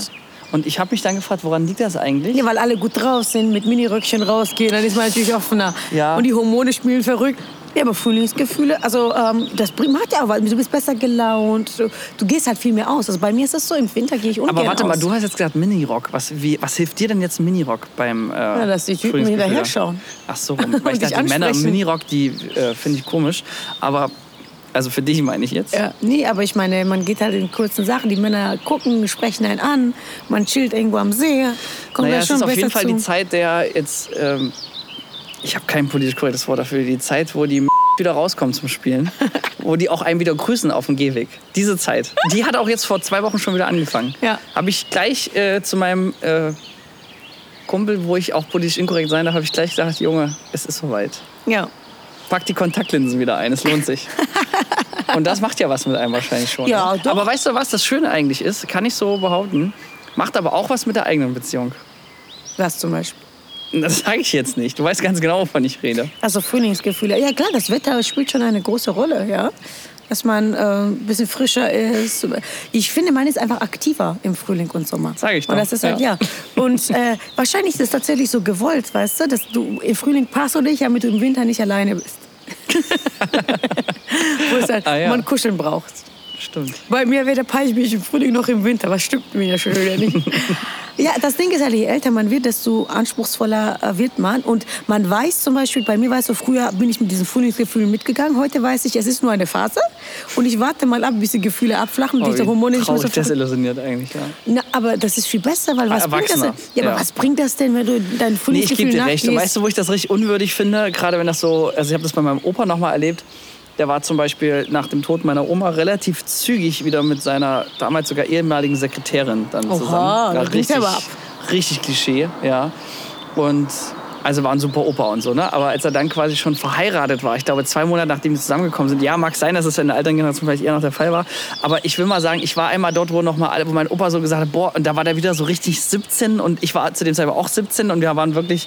[SPEAKER 1] Und ich habe mich dann gefragt, woran liegt das eigentlich?
[SPEAKER 2] Ja, weil alle gut drauf sind, mit Miniröckchen rausgehen, dann ist man natürlich offener.
[SPEAKER 1] Ja.
[SPEAKER 2] Und die Hormone spielen verrückt. Ja, aber Frühlingsgefühle, also ähm, das macht ja auch was. Du bist besser gelaunt, du, du gehst halt viel mehr aus. Also bei mir ist das so, im Winter gehe ich ungern
[SPEAKER 1] aber warte
[SPEAKER 2] aus.
[SPEAKER 1] mal, du hast jetzt gesagt Minirock. Was, wie, was hilft dir denn jetzt ein Minirock beim äh,
[SPEAKER 2] Ja, dass die Typen hinterher schauen.
[SPEAKER 1] Ach so, weil [LAUGHS] ich dachte, die Männer im. Minirock, die äh, finde ich komisch. Aber, also für dich meine ich jetzt.
[SPEAKER 2] Ja, nee, aber ich meine, man geht halt in kurzen Sachen. Die Männer gucken, sprechen einen an, man chillt irgendwo am See. Kommt
[SPEAKER 1] Naja,
[SPEAKER 2] da
[SPEAKER 1] es
[SPEAKER 2] schon
[SPEAKER 1] ist auf jeden Fall
[SPEAKER 2] zu.
[SPEAKER 1] die Zeit der jetzt, ähm, ich habe kein politisch korrektes Wort dafür, die Zeit, wo die [LAUGHS] wieder rauskommen zum Spielen, [LAUGHS] wo die auch einen wieder grüßen auf dem Gehweg. Diese Zeit, die hat auch jetzt vor zwei Wochen schon wieder angefangen.
[SPEAKER 2] Ja.
[SPEAKER 1] Habe ich gleich äh, zu meinem äh, Kumpel, wo ich auch politisch inkorrekt sein darf, habe ich gleich gesagt, Junge, es ist soweit.
[SPEAKER 2] Ja.
[SPEAKER 1] Pack die Kontaktlinsen wieder ein, es lohnt sich. [LAUGHS] Und das macht ja was mit einem wahrscheinlich schon.
[SPEAKER 2] Ja,
[SPEAKER 1] ne?
[SPEAKER 2] doch.
[SPEAKER 1] Aber weißt du, was das Schöne eigentlich ist? Kann ich so behaupten. Macht aber auch was mit der eigenen Beziehung.
[SPEAKER 2] Was zum Beispiel?
[SPEAKER 1] Das sage ich jetzt nicht. Du weißt ganz genau, wovon ich rede.
[SPEAKER 2] Also Frühlingsgefühle. Ja klar, das Wetter spielt schon eine große Rolle, ja. Dass man äh, ein bisschen frischer ist. Ich finde, man ist einfach aktiver im Frühling und Sommer.
[SPEAKER 1] Sag ich doch,
[SPEAKER 2] Und das ist halt,
[SPEAKER 1] ja.
[SPEAKER 2] ja. Und äh, wahrscheinlich ist es tatsächlich so gewollt, weißt du, dass du im Frühling passt du dich, damit du im Winter nicht alleine bist. [LAUGHS] Wo es halt,
[SPEAKER 1] Ah, ja.
[SPEAKER 2] man kuscheln braucht.
[SPEAKER 1] Stimmt.
[SPEAKER 2] Bei mir weder peich mich im Frühling noch im Winter. Was stimmt mir ja schon wieder nicht? [LAUGHS] ja, das Ding ist halt, je älter man wird, desto anspruchsvoller äh, wird man. Und man weiß zum Beispiel, bei mir weißt du, früher bin ich mit diesen Frühlingsgefühlen mitgegangen. Heute weiß ich, es ist nur eine Phase. Und ich warte mal ab, bis die Gefühle abflachen.
[SPEAKER 1] Oh,
[SPEAKER 2] diese Hormone nicht mehr so
[SPEAKER 1] desillusioniert eigentlich, ja.
[SPEAKER 2] na, aber das ist viel besser, weil was bringt das denn? Ja, aber
[SPEAKER 1] ja.
[SPEAKER 2] was bringt das denn, wenn du dein
[SPEAKER 1] Nee, ich
[SPEAKER 2] Frühlingsgefühl
[SPEAKER 1] gebe dir recht. Und weißt du, wo ich das richtig unwürdig finde? Gerade wenn das so, also ich habe das bei meinem Opa noch mal erlebt. Der war zum Beispiel nach dem Tod meiner Oma relativ zügig wieder mit seiner damals sogar ehemaligen Sekretärin dann
[SPEAKER 2] Oha,
[SPEAKER 1] zusammen.
[SPEAKER 2] ging's
[SPEAKER 1] richtig,
[SPEAKER 2] aber ab.
[SPEAKER 1] richtig Klischee, ja. Und also war ein super Opa und so, ne? Aber als er dann quasi schon verheiratet war, ich glaube zwei Monate nachdem wir zusammengekommen sind, ja, mag sein, dass es in der alten Generation vielleicht eher noch der Fall war. Aber ich will mal sagen, ich war einmal dort, wo noch mal wo mein Opa so gesagt hat, boah, und da war der wieder so richtig 17 und ich war zu dem Zeitpunkt auch 17 und wir waren wirklich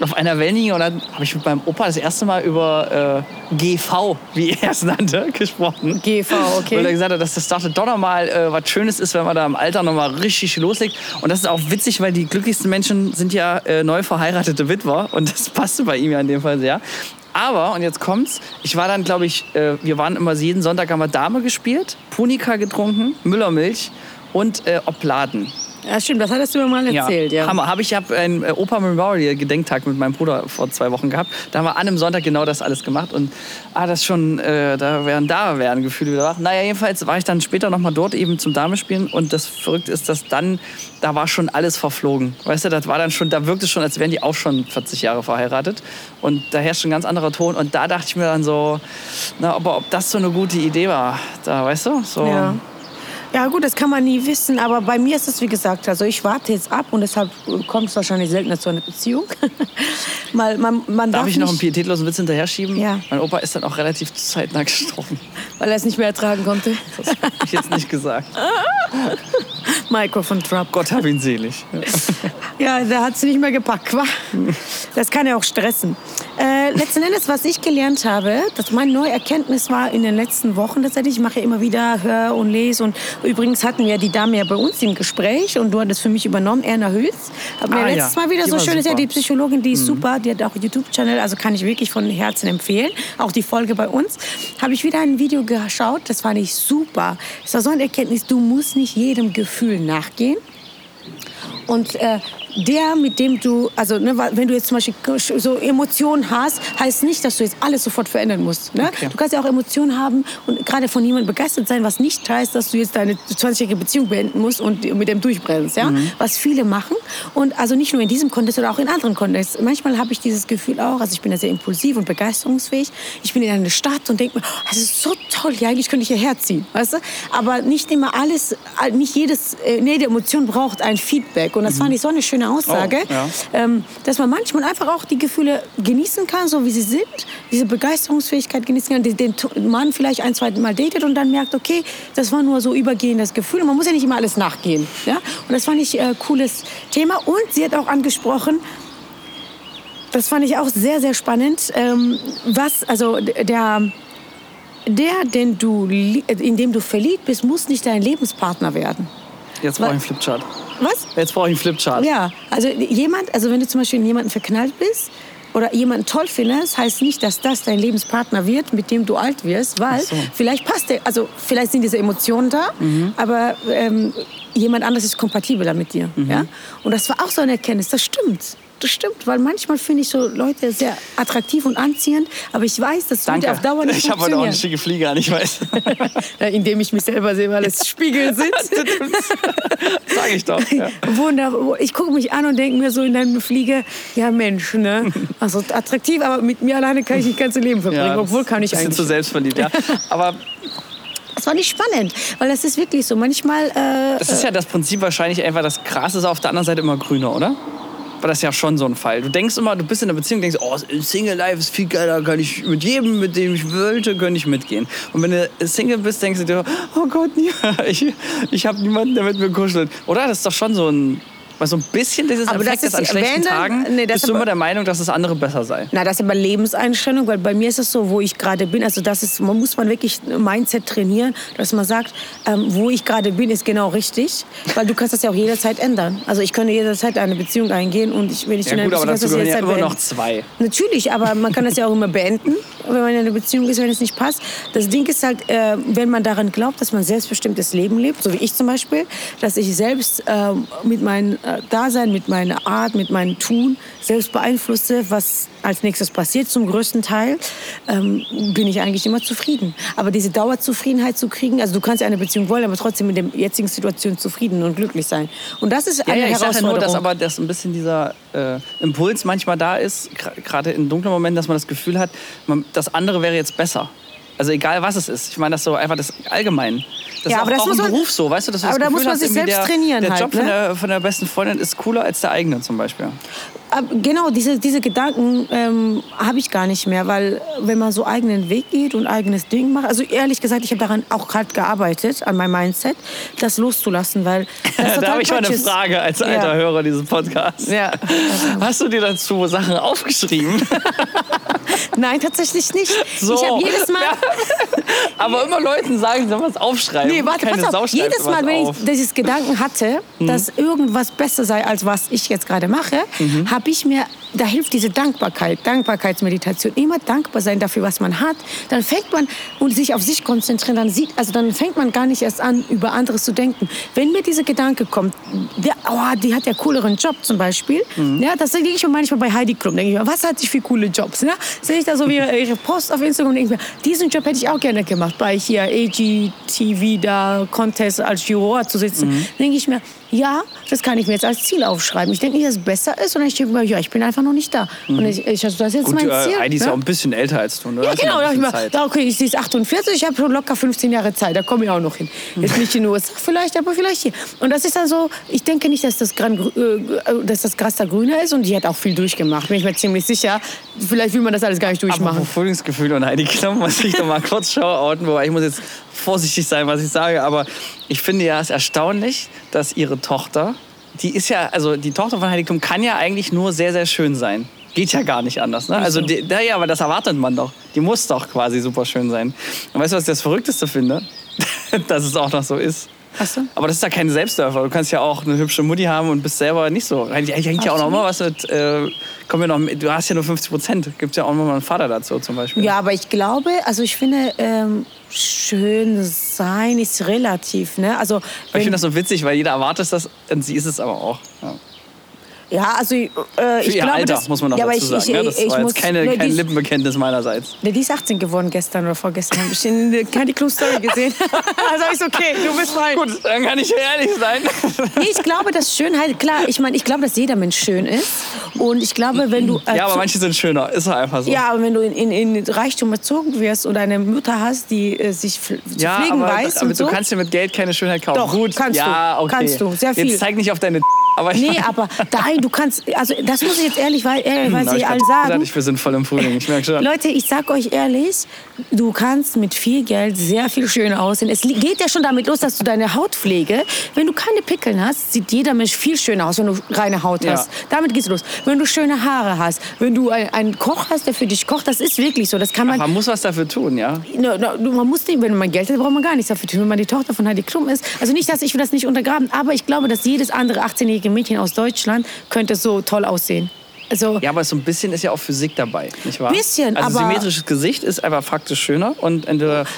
[SPEAKER 1] auf einer Wellenlinie und dann habe ich mit meinem Opa das erste Mal über äh, GV, wie [LAUGHS] er es nannte, gesprochen.
[SPEAKER 2] GV, okay.
[SPEAKER 1] Weil er gesagt hat, dass das dachte doch noch mal äh, was Schönes ist, wenn man da im Alter noch mal richtig loslegt. Und das ist auch witzig, weil die glücklichsten Menschen sind ja äh, neu verheiratete Witwer und das [LAUGHS] passte bei ihm ja in dem Fall sehr. Aber, und jetzt kommt's, ich war dann, glaube ich, äh, wir waren immer jeden Sonntag haben wir Dame gespielt, Punika getrunken, Müllermilch und äh, Obladen.
[SPEAKER 2] Ja, stimmt, das hattest du mir mal erzählt, ja.
[SPEAKER 1] Hammer. Hab ich habe einen äh, Opa Memorial Gedenktag mit meinem Bruder vor zwei Wochen gehabt. Da haben wir an einem Sonntag genau das alles gemacht und ah, das schon, äh, da wären da wären Gefühle wieder wach. Naja, jedenfalls war ich dann später noch mal dort eben zum Damespielen und das Verrückte ist, dass dann da war schon alles verflogen. Weißt du, das war dann schon, da wirkte es schon, als wären die auch schon 40 Jahre verheiratet und da herrscht ein ganz anderer Ton und da dachte ich mir dann so, na, aber ob das so eine gute Idee war, da, weißt du, so.
[SPEAKER 2] Ja. Ja gut, das kann man nie wissen, aber bei mir ist es wie gesagt, also ich warte jetzt ab und deshalb kommt es wahrscheinlich seltener zu einer Beziehung. [LAUGHS] Mal, man, man
[SPEAKER 1] Darf
[SPEAKER 2] darf
[SPEAKER 1] ich noch einen pietätlosen Witz hinterher schieben?
[SPEAKER 2] Ja.
[SPEAKER 1] Mein Opa ist dann auch relativ zeitnah gestorben. [LAUGHS]
[SPEAKER 2] weil er es nicht mehr ertragen konnte. [LAUGHS]
[SPEAKER 1] Das habe ich jetzt nicht gesagt.
[SPEAKER 2] Michael Drop.
[SPEAKER 1] Gott hab ihn selig.
[SPEAKER 2] Ja, da hat sie nicht mehr gepackt, wa? Das kann ja auch stressen. Äh, letzten Endes, was ich gelernt habe, dass meine neue Erkenntnis war in den letzten Wochen tatsächlich, ich mache ja immer wieder, hör und lese und übrigens hatten wir die Dame ja bei uns im Gespräch und du hattest für mich übernommen, Erna Hülz. Hat mir
[SPEAKER 1] Ah, ja.
[SPEAKER 2] letztes Mal wieder
[SPEAKER 1] Die
[SPEAKER 2] so schön, ist ja.
[SPEAKER 1] Mhm.
[SPEAKER 2] die Psychologin, die ist super, die hat auch YouTube-Channel, also kann ich wirklich von Herzen empfehlen. Auch die Folge bei uns. Habe ich wieder ein Video geschaut, das fand ich super. Es war so eine Erkenntnis, du musst nicht jedem Gefühl nachgehen. Und äh, der, mit dem du, also ne, wenn du jetzt zum Beispiel so Emotionen hast, heißt nicht, dass du jetzt alles sofort verändern musst. Ne?
[SPEAKER 1] Okay.
[SPEAKER 2] Du kannst ja auch Emotionen haben und gerade von jemandem begeistert sein, was nicht heißt, dass du jetzt deine 20-jährige Beziehung beenden musst und mit dem durchbrennst. Ja?
[SPEAKER 1] Mhm.
[SPEAKER 2] Was viele machen. Und also nicht nur in diesem Kontext, sondern auch in anderen Kontexten. Manchmal habe ich dieses Gefühl auch, also ich bin ja sehr impulsiv und begeisterungsfähig. Ich bin in einer Stadt und denke mir, oh, das ist so toll, ja, eigentlich könnte ich hierher ziehen. Weißt du? Aber nicht immer alles, nicht jedes, äh, jede Emotion braucht ein Feedback. Und das fand ich so eine schöne Aussage,
[SPEAKER 1] Oh, ja.
[SPEAKER 2] ähm, dass man manchmal einfach auch die Gefühle genießen kann, so wie sie sind, diese Begeisterungsfähigkeit genießen kann, den- Mann vielleicht ein, zwei Mal datet und dann merkt, okay, das war nur so übergehendes Gefühl. Und man muss ja nicht immer alles nachgehen. Ja? Und das fand ich äh, cooles Thema. Und sie hat auch angesprochen, das fand ich auch sehr, sehr spannend. Ähm, was, also der, der, den du, in dem du verliebt bist, muss nicht dein Lebenspartner werden.
[SPEAKER 1] Jetzt brauche ich einen Flipchart.
[SPEAKER 2] Was?
[SPEAKER 1] Jetzt brauche ich einen Flipchart.
[SPEAKER 2] Ja, also jemand, also wenn du zum Beispiel in jemanden verknallt bist oder jemanden toll findest, heißt nicht, dass das dein Lebenspartner wird, mit dem du alt wirst, weil
[SPEAKER 1] so.
[SPEAKER 2] vielleicht passt der, also vielleicht sind diese Emotionen da,
[SPEAKER 1] Mhm.
[SPEAKER 2] aber ähm, jemand anderes ist kompatibler mit dir.
[SPEAKER 1] Mhm.
[SPEAKER 2] Ja? Und das war auch so eine Erkenntnis, das stimmt. Das stimmt, weil manchmal finde ich so Leute sehr attraktiv und anziehend, aber ich weiß, das
[SPEAKER 1] Danke.
[SPEAKER 2] wird auf Dauer nicht
[SPEAKER 1] ich habe heute auch eine schicke Fliege an, ich weiß. [LAUGHS]
[SPEAKER 2] Ja, Indem ich mich selber sehe, weil es Spiegel sitzt. [LAUGHS]
[SPEAKER 1] Sag ich doch. Ja.
[SPEAKER 2] Wunderbar. Ich gucke mich an und denke mir so in deinem Fliege, ja Mensch, ne? Also attraktiv, aber mit mir alleine kann ich nicht das ganze Leben verbringen.
[SPEAKER 1] Ja,
[SPEAKER 2] obwohl kann ich
[SPEAKER 1] bisschen
[SPEAKER 2] eigentlich.
[SPEAKER 1] zu selbstverliebt, ja. [LAUGHS] Aber
[SPEAKER 2] Das war nicht spannend, weil das ist wirklich so. Manchmal, äh,
[SPEAKER 1] das ist ja das Prinzip wahrscheinlich einfach, das Gras ist auf der anderen Seite immer grüner, oder? Weil das ja schon so ein Fall. Du denkst immer, du bist in einer Beziehung, denkst, oh, Single Life ist viel geiler, kann ich mit jedem, mit dem ich wollte, kann ich mitgehen. Und wenn du Single bist, denkst du dir, oh Gott, [LAUGHS] ich, ich habe niemanden, der mit mir kuschelt. Oder? Das ist doch schon so ein, weil so ein bisschen dieses
[SPEAKER 2] Aber
[SPEAKER 1] Effekt
[SPEAKER 2] das
[SPEAKER 1] ist an schlechten
[SPEAKER 2] dann-
[SPEAKER 1] Tagen,
[SPEAKER 2] nee,
[SPEAKER 1] bist du
[SPEAKER 2] aber-
[SPEAKER 1] immer der Meinung, dass das andere besser sei.
[SPEAKER 2] na, das ist aber Lebenseinstellung, weil bei mir ist es so, wo ich gerade bin. Also das ist, man muss man wirklich ein Mindset trainieren, dass man sagt, ähm, wo ich gerade bin, ist genau richtig, weil du kannst das ja auch jederzeit ändern. Also ich könnte jederzeit eine Beziehung eingehen und ich, wenn ich
[SPEAKER 1] Ja
[SPEAKER 2] in einer
[SPEAKER 1] gut, aber
[SPEAKER 2] Beziehung
[SPEAKER 1] dazu
[SPEAKER 2] kann, das
[SPEAKER 1] gehören ja immer noch zwei.
[SPEAKER 2] Natürlich, aber man kann das ja auch immer beenden, [LAUGHS] wenn man in einer Beziehung ist, wenn es nicht passt. Das Ding ist halt, äh, wenn man daran glaubt, dass man selbstbestimmtes Leben lebt, so wie ich zum Beispiel, dass ich selbst äh, mit meinem äh, Dasein, mit meiner Art, mit meinem Tun selbst beeinflusse, was als nächstes passiert, zum größten Teil, ähm, bin ich eigentlich immer zufrieden. Aber diese Dauerzufriedenheit zu kriegen, also du kannst ja eine Beziehung wollen, aber trotzdem in der jetzigen Situation zufrieden und glücklich sein. Und das ist
[SPEAKER 1] Ja,
[SPEAKER 2] eine
[SPEAKER 1] ja, ich sage ja
[SPEAKER 2] Herausforderung.
[SPEAKER 1] nur, dass aber dass ein bisschen dieser äh, Impuls manchmal da ist, gerade in dunklen Momenten, dass man das Gefühl hat, man, das andere wäre jetzt besser. Also egal was es ist. Ich meine das so einfach das allgemein. Das
[SPEAKER 2] Ja,
[SPEAKER 1] ist
[SPEAKER 2] aber
[SPEAKER 1] auch,
[SPEAKER 2] das
[SPEAKER 1] auch
[SPEAKER 2] muss
[SPEAKER 1] im
[SPEAKER 2] man-
[SPEAKER 1] Beruf so, weißt du, dass du
[SPEAKER 2] aber
[SPEAKER 1] das
[SPEAKER 2] da muss man sich selbst
[SPEAKER 1] der,
[SPEAKER 2] trainieren
[SPEAKER 1] der
[SPEAKER 2] halt,
[SPEAKER 1] Job von,
[SPEAKER 2] ne?
[SPEAKER 1] der, von der besten Freundin ist cooler als der eigene zum Beispiel.
[SPEAKER 2] Genau, diese, diese Gedanken ähm, habe ich gar nicht mehr, weil wenn man so eigenen Weg geht und eigenes Ding macht, also ehrlich gesagt, ich habe daran auch gerade gearbeitet, an meinem Mindset, das loszulassen, weil [LAUGHS] das
[SPEAKER 1] Da habe ich mal eine. Frage als alter
[SPEAKER 2] Ja.
[SPEAKER 1] Hörer dieses Podcasts.
[SPEAKER 2] Ja.
[SPEAKER 1] Hast du dir dazu Sachen aufgeschrieben? [LAUGHS]
[SPEAKER 2] Nein, tatsächlich nicht.
[SPEAKER 1] So.
[SPEAKER 2] Ich habe jedes Mal,
[SPEAKER 1] Ja. [LAUGHS] Aber immer Leuten sagen, sie sollen was aufschreiben.
[SPEAKER 2] nee, warte,
[SPEAKER 1] Keine
[SPEAKER 2] pass auf, jedes Mal, wenn.
[SPEAKER 1] Mhm.
[SPEAKER 2] ich dieses Gedanken hatte, dass irgendwas besser sei, als was ich jetzt gerade mache,
[SPEAKER 1] Mhm.
[SPEAKER 2] habe ich mir, da hilft diese Dankbarkeit, Dankbarkeitsmeditation, immer dankbar sein dafür, was man hat. Dann fängt man und sich auf sich konzentrieren, dann sieht, also dann fängt man gar nicht erst an, über anderes zu denken. Wenn mir dieser Gedanke kommt, der, oh, die hat ja cooleren Job zum Beispiel,
[SPEAKER 1] Mhm.
[SPEAKER 2] ja, das denke ich mir manchmal bei Heidi Klum, denke ich mir, was hat sie für coole Jobs? Ja? Sehe ich da so wie [LAUGHS] ihre Post auf Instagram und denke mir, diesen Job hätte ich auch gerne gemacht, bei hier AGTV da Contest als Juror zu sitzen.
[SPEAKER 1] Mhm.
[SPEAKER 2] Denke ich mir, ja, das kann ich mir jetzt als Ziel aufschreiben. Ich denke nicht, dass es besser ist, sondern ich denke mir, ja, ich bin einfach noch nicht da. Und ich, ich, also das ist jetzt
[SPEAKER 1] Mhm. Gut,
[SPEAKER 2] mein Ziel.
[SPEAKER 1] äh, Heidi ist ja
[SPEAKER 2] ne?
[SPEAKER 1] auch ein bisschen älter als du. Ne?
[SPEAKER 2] Ja,
[SPEAKER 1] ja
[SPEAKER 2] genau. Da ich
[SPEAKER 1] Zeit.
[SPEAKER 2] da, okay, sie ist 48, ich habe schon locker 15 Jahre Zeit, da komme ich auch noch hin. Jetzt nicht in den USA vielleicht, aber vielleicht hier. Und das ist dann so, ich denke nicht, dass das, Gran, äh, dass das Gras da grüner ist und die hat auch viel durchgemacht, bin ich mir ziemlich sicher. Vielleicht will man das alles gar nicht
[SPEAKER 1] Aber
[SPEAKER 2] durchmachen.
[SPEAKER 1] Frühlingsgefühl und Heidi Klum muss ich noch mal kurz shoutouten, wobei ich muss jetzt vorsichtig sein, was ich sage, aber ich finde ja es erstaunlich, dass ihre Tochter, die ist ja, also die Tochter von Heidi Klum kann ja eigentlich nur sehr, sehr schön sein. Geht ja gar nicht anders. Ne? Also, die, naja, aber das erwartet man doch. Die muss doch quasi super schön sein. Und weißt du, was ich das Verrückteste finde? [LAUGHS] dass es auch noch so ist.
[SPEAKER 2] So.
[SPEAKER 1] Aber das ist ja kein Selbstläufer. Du kannst ja auch eine hübsche Mutti haben und bist selber nicht so. Eigentlich hängt ja auch noch mal was mit. Äh, komm ja noch, mit- du hast ja nur 50 Prozent. Gibt ja auch noch mal einen Vater dazu zum Beispiel.
[SPEAKER 2] Ja, aber ich glaube, also ich finde, ähm, schön sein ist relativ. Ne? Also,
[SPEAKER 1] ich finde das so witzig, weil jeder erwartet das und sie ist es aber auch. Ja.
[SPEAKER 2] Ja, also äh, ich glaube,
[SPEAKER 1] Alter,
[SPEAKER 2] das,
[SPEAKER 1] muss man noch
[SPEAKER 2] ja,
[SPEAKER 1] dazu sagen.
[SPEAKER 2] Ich,
[SPEAKER 1] ne? Das
[SPEAKER 2] ich
[SPEAKER 1] war
[SPEAKER 2] muss,
[SPEAKER 1] jetzt keine,
[SPEAKER 2] ne,
[SPEAKER 1] kein
[SPEAKER 2] die,
[SPEAKER 1] Lippenbekenntnis meinerseits.
[SPEAKER 2] ne, die ist 18 geworden gestern oder vorgestern. Ich in, keine Clue Story gesehen. [LAUGHS] also ist okay, du bist fein.
[SPEAKER 1] Gut, dann kann ich ehrlich sein.
[SPEAKER 2] Nee, ich glaube, dass Schönheit, klar, ich meine, ich glaube, dass jeder Mensch schön ist. Und ich glaube, wenn du. äh,
[SPEAKER 1] ja, aber manche sind schöner. Ist halt einfach so.
[SPEAKER 2] ja, aber wenn du in, in, in Reichtum erzogen wirst oder eine Mutter hast, die äh, sich zu
[SPEAKER 1] Ja,
[SPEAKER 2] pflegen
[SPEAKER 1] aber,
[SPEAKER 2] weiß
[SPEAKER 1] aber
[SPEAKER 2] und
[SPEAKER 1] du
[SPEAKER 2] so.
[SPEAKER 1] kannst dir mit Geld keine Schönheit kaufen.
[SPEAKER 2] Doch,
[SPEAKER 1] Gut,
[SPEAKER 2] kannst
[SPEAKER 1] ja,
[SPEAKER 2] du.
[SPEAKER 1] okay.
[SPEAKER 2] Kannst du, sehr viel.
[SPEAKER 1] Jetzt zeig nicht auf deine aber ich
[SPEAKER 2] Nee, aber nein, du kannst, also das muss ich jetzt ehrlich, weil, ehrlich, weil
[SPEAKER 1] ich
[SPEAKER 2] allen sagen.
[SPEAKER 1] ich wir sind voll im Frühling. Ich merke schon.
[SPEAKER 2] Leute, ich sag euch ehrlich, du kannst mit viel Geld sehr viel schöner aussehen. Es geht ja schon damit los, dass du deine Hautpflege, wenn du keine Pickeln hast, sieht jeder Mensch viel schöner aus, wenn du reine Haut
[SPEAKER 1] Ja.
[SPEAKER 2] hast. Damit geht's los. Wenn du schöne Haare hast, wenn du ein- einen Koch hast, der für dich kocht, das ist wirklich so. Das kann man
[SPEAKER 1] Man muss was dafür tun, ja.
[SPEAKER 2] Man muss nicht, wenn man Geld hat, braucht man gar nichts dafür tun. Wenn man die Tochter von Heidi Klum ist. Also nicht, dass ich will das nicht untergraben, aber ich glaube, dass jedes andere 18-jährige Mädchen aus Deutschland könnte so toll aussehen. Also,
[SPEAKER 1] Ja, aber so ein bisschen ist ja auch Physik dabei, nicht wahr?
[SPEAKER 2] Bisschen,
[SPEAKER 1] also
[SPEAKER 2] aber-
[SPEAKER 1] symmetrisches Gesicht ist einfach faktisch schöner und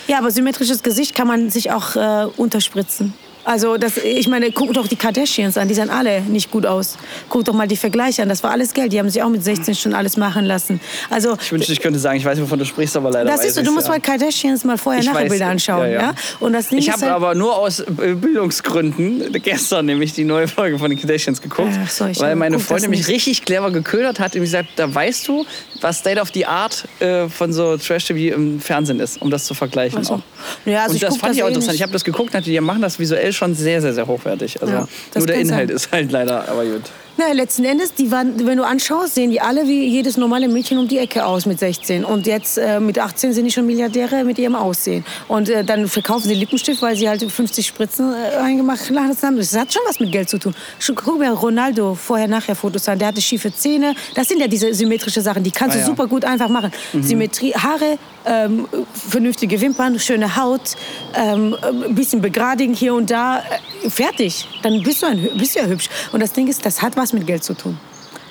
[SPEAKER 2] ja, aber symmetrisches Gesicht kann man sich auch äh, unterspritzen. Also das, ich meine, guck doch die Kardashians an, die sahen alle nicht gut aus. Guck doch mal die Vergleiche an, das war alles Geld. Die haben sich auch mit 16 schon alles machen lassen. Also
[SPEAKER 1] ich wünschte, ich könnte sagen, ich weiß, wovon du sprichst, aber leider
[SPEAKER 2] das ist so, du musst
[SPEAKER 1] ja.
[SPEAKER 2] mal Kardashians mal vorher nachher Bilder anschauen,
[SPEAKER 1] ja,
[SPEAKER 2] ja,
[SPEAKER 1] ja.
[SPEAKER 2] Und das
[SPEAKER 1] Ich habe
[SPEAKER 2] halt,
[SPEAKER 1] aber nur aus äh, Bildungsgründen gestern nämlich die neue Folge von den Kardashians geguckt,
[SPEAKER 2] Ach so, ich
[SPEAKER 1] weil meine Freundin mich richtig clever geködert hat und gesagt, da weißt du, was State of the Art äh, von so Trash-TV im Fernsehen ist, um das zu vergleichen.
[SPEAKER 2] Ach so.
[SPEAKER 1] Auch.
[SPEAKER 2] Ja, also
[SPEAKER 1] und
[SPEAKER 2] ich
[SPEAKER 1] das fand
[SPEAKER 2] das
[SPEAKER 1] ich auch
[SPEAKER 2] eh
[SPEAKER 1] interessant. Ich habe das geguckt, und die machen das visuell schon sehr, sehr, sehr hochwertig. Also
[SPEAKER 2] Ja,
[SPEAKER 1] nur der Inhalt
[SPEAKER 2] sein.
[SPEAKER 1] ist halt leider, aber gut.
[SPEAKER 2] Na, letzten Endes, die waren, wenn du anschaust, sehen die alle wie jedes normale Mädchen um die Ecke aus mit 16. Und jetzt äh, mit 18 sind die schon Milliardäre mit ihrem Aussehen. Und äh, dann verkaufen sie Lippenstift, weil sie halt 50 Spritzen äh, eingemacht haben. Das hat schon was mit Geld zu tun. Schon, guck mir Ronaldo vorher-nachher-Fotos an. Der hatte schiefe Zähne. Das sind ja diese symmetrische Sachen. Die kannst
[SPEAKER 1] Ah,
[SPEAKER 2] du
[SPEAKER 1] ja.
[SPEAKER 2] super gut einfach machen. Symmetrie, Haare, ähm, vernünftige Wimpern, schöne Haut, ähm, ein bisschen begradigen hier und da. Äh, fertig. Dann bist du, ein, bist du ja hübsch. Und das Ding ist, das hat was mit Geld zu tun.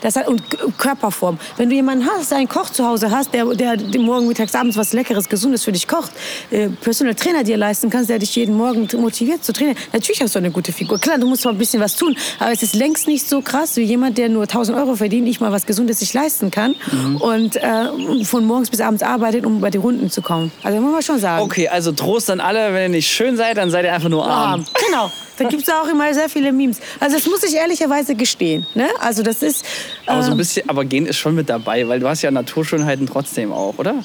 [SPEAKER 2] Das hat, und Körperform. Wenn du jemanden hast, einen Koch zu Hause hast, der, der, der morgen, mittags, abends was Leckeres, Gesundes für dich kocht, äh, Personal Trainer dir leisten kannst, der dich jeden Morgen motiviert zu trainieren, natürlich hast du eine gute Figur. Klar, du musst zwar ein bisschen was tun, aber es ist längst nicht so krass wie jemand, der nur 1000 Euro verdient, nicht mal was Gesundes sich leisten kann und äh, von morgens bis abends arbeitet, um bei die Runden zu kommen. Also muss man schon sagen.
[SPEAKER 1] Okay, also Trost an alle, wenn ihr nicht schön seid, dann seid ihr einfach nur arm.
[SPEAKER 2] Arm. Genau. [LAUGHS] Da gibt es auch immer sehr viele Memes. Also das muss ich ehrlicherweise gestehen. Ne? Also das ist...
[SPEAKER 1] Aber so
[SPEAKER 2] äh,
[SPEAKER 1] ein bisschen, aber Gen ist schon mit dabei, weil du hast ja Naturschönheiten trotzdem auch, oder?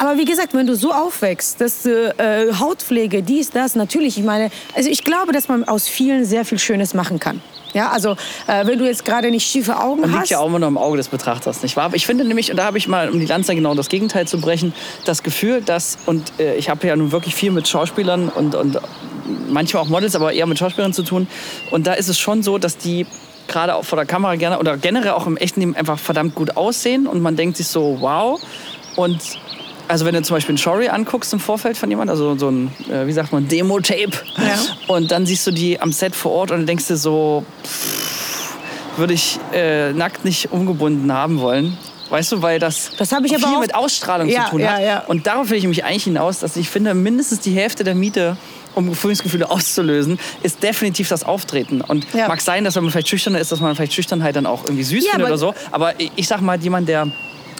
[SPEAKER 2] Aber wie gesagt, wenn du so aufwächst, dass du äh, Hautpflege, dies, das, natürlich, ich meine, also ich glaube, dass man aus vielen sehr viel Schönes machen kann. Ja, also äh, wenn du jetzt gerade nicht schiefe Augen
[SPEAKER 1] Man
[SPEAKER 2] hast.
[SPEAKER 1] liegt ja auch immer noch im Auge des Betrachters, nicht wahr? Aber ich finde nämlich, und da habe ich mal, um die Lanze genau das Gegenteil zu brechen, das Gefühl, dass, und äh, ich habe ja nun wirklich viel mit Schauspielern und, und manchmal auch Models, aber eher mit Schauspielern zu tun. Und da ist es schon so, dass die gerade auch vor der Kamera gerne oder generell auch im echten Leben einfach verdammt gut aussehen und man denkt sich so, wow. Und also wenn du zum Beispiel ein Story anguckst im Vorfeld von jemand, also so ein, äh, wie sagt man, Demo-Tape,
[SPEAKER 2] Ja.
[SPEAKER 1] und dann siehst du die am Set vor Ort und denkst dir so, würde ich äh, nackt nicht umgebunden haben wollen. Weißt du, weil das,
[SPEAKER 2] Das
[SPEAKER 1] viel
[SPEAKER 2] auch-
[SPEAKER 1] mit Ausstrahlung
[SPEAKER 2] Ja,
[SPEAKER 1] zu tun
[SPEAKER 2] ja,
[SPEAKER 1] hat. Und darauf will ich mich eigentlich hinaus, dass ich finde, mindestens die Hälfte der Miete, um Frühlingsgefühle auszulösen, ist definitiv das Auftreten. Und
[SPEAKER 2] Ja.
[SPEAKER 1] mag sein, dass wenn man vielleicht schüchterner ist, dass man vielleicht Schüchternheit dann auch irgendwie süß
[SPEAKER 2] Ja,
[SPEAKER 1] findet oder so. Aber ich, ich sag mal, jemand, der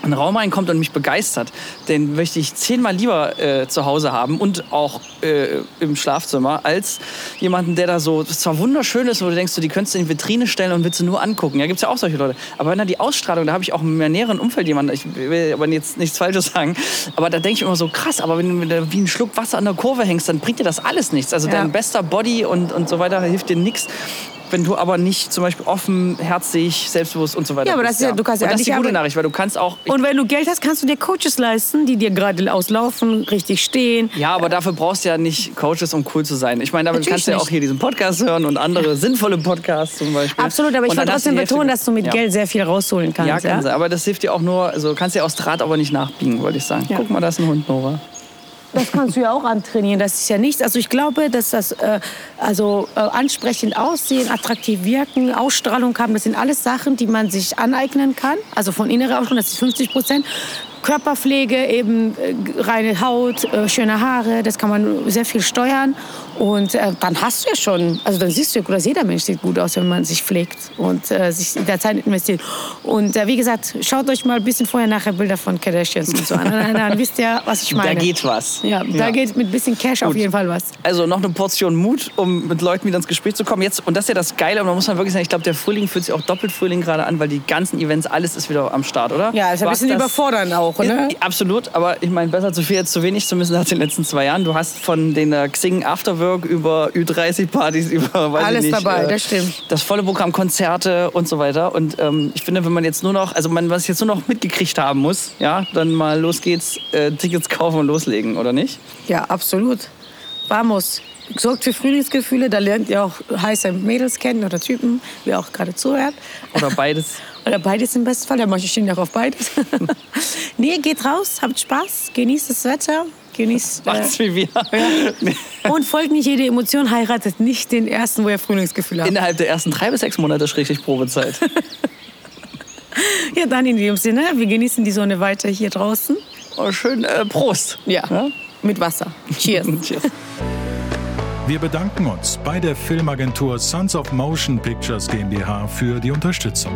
[SPEAKER 1] in den Raum reinkommt und mich begeistert, den möchte ich zehnmal lieber äh, zu Hause haben und auch äh, im Schlafzimmer, als jemanden, der da so das zwar wunderschön ist, wo du denkst, du, die könntest du in die Vitrine stellen und willst du nur angucken. Ja, gibt's ja auch solche Leute. Aber wenn er die Ausstrahlung, da habe ich auch in meinem näheren Umfeld jemanden, ich will aber jetzt nichts Falsches sagen, aber da denke ich immer so, krass, aber wenn du da wie ein Schluck Wasser an der Kurve hängst, dann bringt dir das alles nichts. Also
[SPEAKER 2] Ja.
[SPEAKER 1] dein bester Body und, und so weiter hilft dir nichts. Wenn du aber nicht zum Beispiel offen, herzig, selbstbewusst und so weiter
[SPEAKER 2] Ja, aber das
[SPEAKER 1] bist,
[SPEAKER 2] ist ja- du kannst ja
[SPEAKER 1] und das ist die gute Nachricht, weil du kannst auch...
[SPEAKER 2] Und wenn du Geld hast, kannst du dir Coaches leisten, die dir gerade auslaufen, richtig stehen.
[SPEAKER 1] ja, aber dafür brauchst du ja nicht Coaches, um cool zu sein. Ich meine, damit
[SPEAKER 2] Natürlich
[SPEAKER 1] kannst du ja auch hier diesen Podcast hören und andere [LAUGHS] sinnvolle Podcasts zum Beispiel.
[SPEAKER 2] Absolut, aber ich
[SPEAKER 1] du
[SPEAKER 2] trotzdem betonen, dass du mit
[SPEAKER 1] ja.
[SPEAKER 2] Geld sehr viel rausholen kannst.
[SPEAKER 1] Ja, kann
[SPEAKER 2] ja?
[SPEAKER 1] sein. Aber das hilft dir auch nur, also kannst ja aus Draht aber nicht nachbiegen, wollte ich sagen.
[SPEAKER 2] Ja.
[SPEAKER 1] Guck mal, da ist ein Hund, Nora.
[SPEAKER 2] Das kannst du ja auch antrainieren, das ist ja nichts. Also ich glaube, dass das äh, also äh, ansprechend aussehen, attraktiv wirken, Ausstrahlung haben, das sind alles Sachen, die man sich aneignen kann. Also von innerer Ausstrahlung, das ist 50 Prozent. Körperpflege, eben äh, reine Haut, äh, schöne Haare, das kann man sehr viel steuern. Und äh, dann hast du ja schon, also dann siehst du ja gut, dass jeder Mensch sieht gut aus, wenn man sich pflegt und äh, sich in der Zeit investiert. Und äh, wie gesagt, schaut euch mal ein bisschen vorher nachher Bilder von Kardashians und so an. Dann, dann wisst ihr, was ich meine.
[SPEAKER 1] Da geht was.
[SPEAKER 2] Ja, da geht mit ein bisschen Cash auf
[SPEAKER 1] Gut.
[SPEAKER 2] jeden Fall was.
[SPEAKER 1] Also noch eine Portion Mut, um mit Leuten wieder ins Gespräch zu kommen. Jetzt, und das ist ja das Geile, und da muss man wirklich sagen, ich glaube, der Frühling fühlt sich auch doppelt Frühling gerade an, weil die ganzen Events, alles ist wieder am Start, oder?
[SPEAKER 2] Ja, ist ein bisschen überfordernd auch, ne?
[SPEAKER 1] Absolut, aber ich meine, besser zu viel als zu wenig, zumindest nach den letzten zwei Jahren. Du hast von den äh, Xing Afterwork über Ü30-Partys, [LAUGHS] über weiß
[SPEAKER 2] Alles
[SPEAKER 1] ich nicht,
[SPEAKER 2] dabei,
[SPEAKER 1] äh,
[SPEAKER 2] das stimmt.
[SPEAKER 1] Das volle Programm, Konzerte und so weiter. Und ähm, ich finde, wenn man jetzt nur noch, also man, was jetzt nur noch mitgekriegt haben muss, ja, dann mal los geht's, äh, Tickets kaufen und loslegen, oder nicht?
[SPEAKER 2] Ja, absolut. Vamos. Sorgt für Frühlingsgefühle, da lernt ihr auch heiße Mädels kennen oder Typen, wer auch gerade zuhört.
[SPEAKER 1] Oder beides. [LAUGHS]
[SPEAKER 2] Oder beides im besten Fall, ja, manche stehen ja auch auf beides. [LAUGHS] nee, geht raus, habt Spaß, genießt das Wetter, genießt...
[SPEAKER 1] Macht's
[SPEAKER 2] Äh,
[SPEAKER 1] wie wir. [LAUGHS]
[SPEAKER 2] und folgt nicht jede Emotion, heiratet nicht den ersten, wo ihr Frühlingsgefühl habt.
[SPEAKER 1] Innerhalb der ersten drei bis sechs Monate schrägstrich Probezeit. [LAUGHS]
[SPEAKER 2] Ja, dann in dem Sinne, wir genießen die Sonne weiter hier draußen.
[SPEAKER 1] Oh, schön, äh, Prost.
[SPEAKER 2] Ja, mit Wasser. Cheers. [LAUGHS]
[SPEAKER 1] Cheers.
[SPEAKER 3] Wir bedanken uns bei der Filmagentur Sons of Motion Pictures GmbH für die Unterstützung.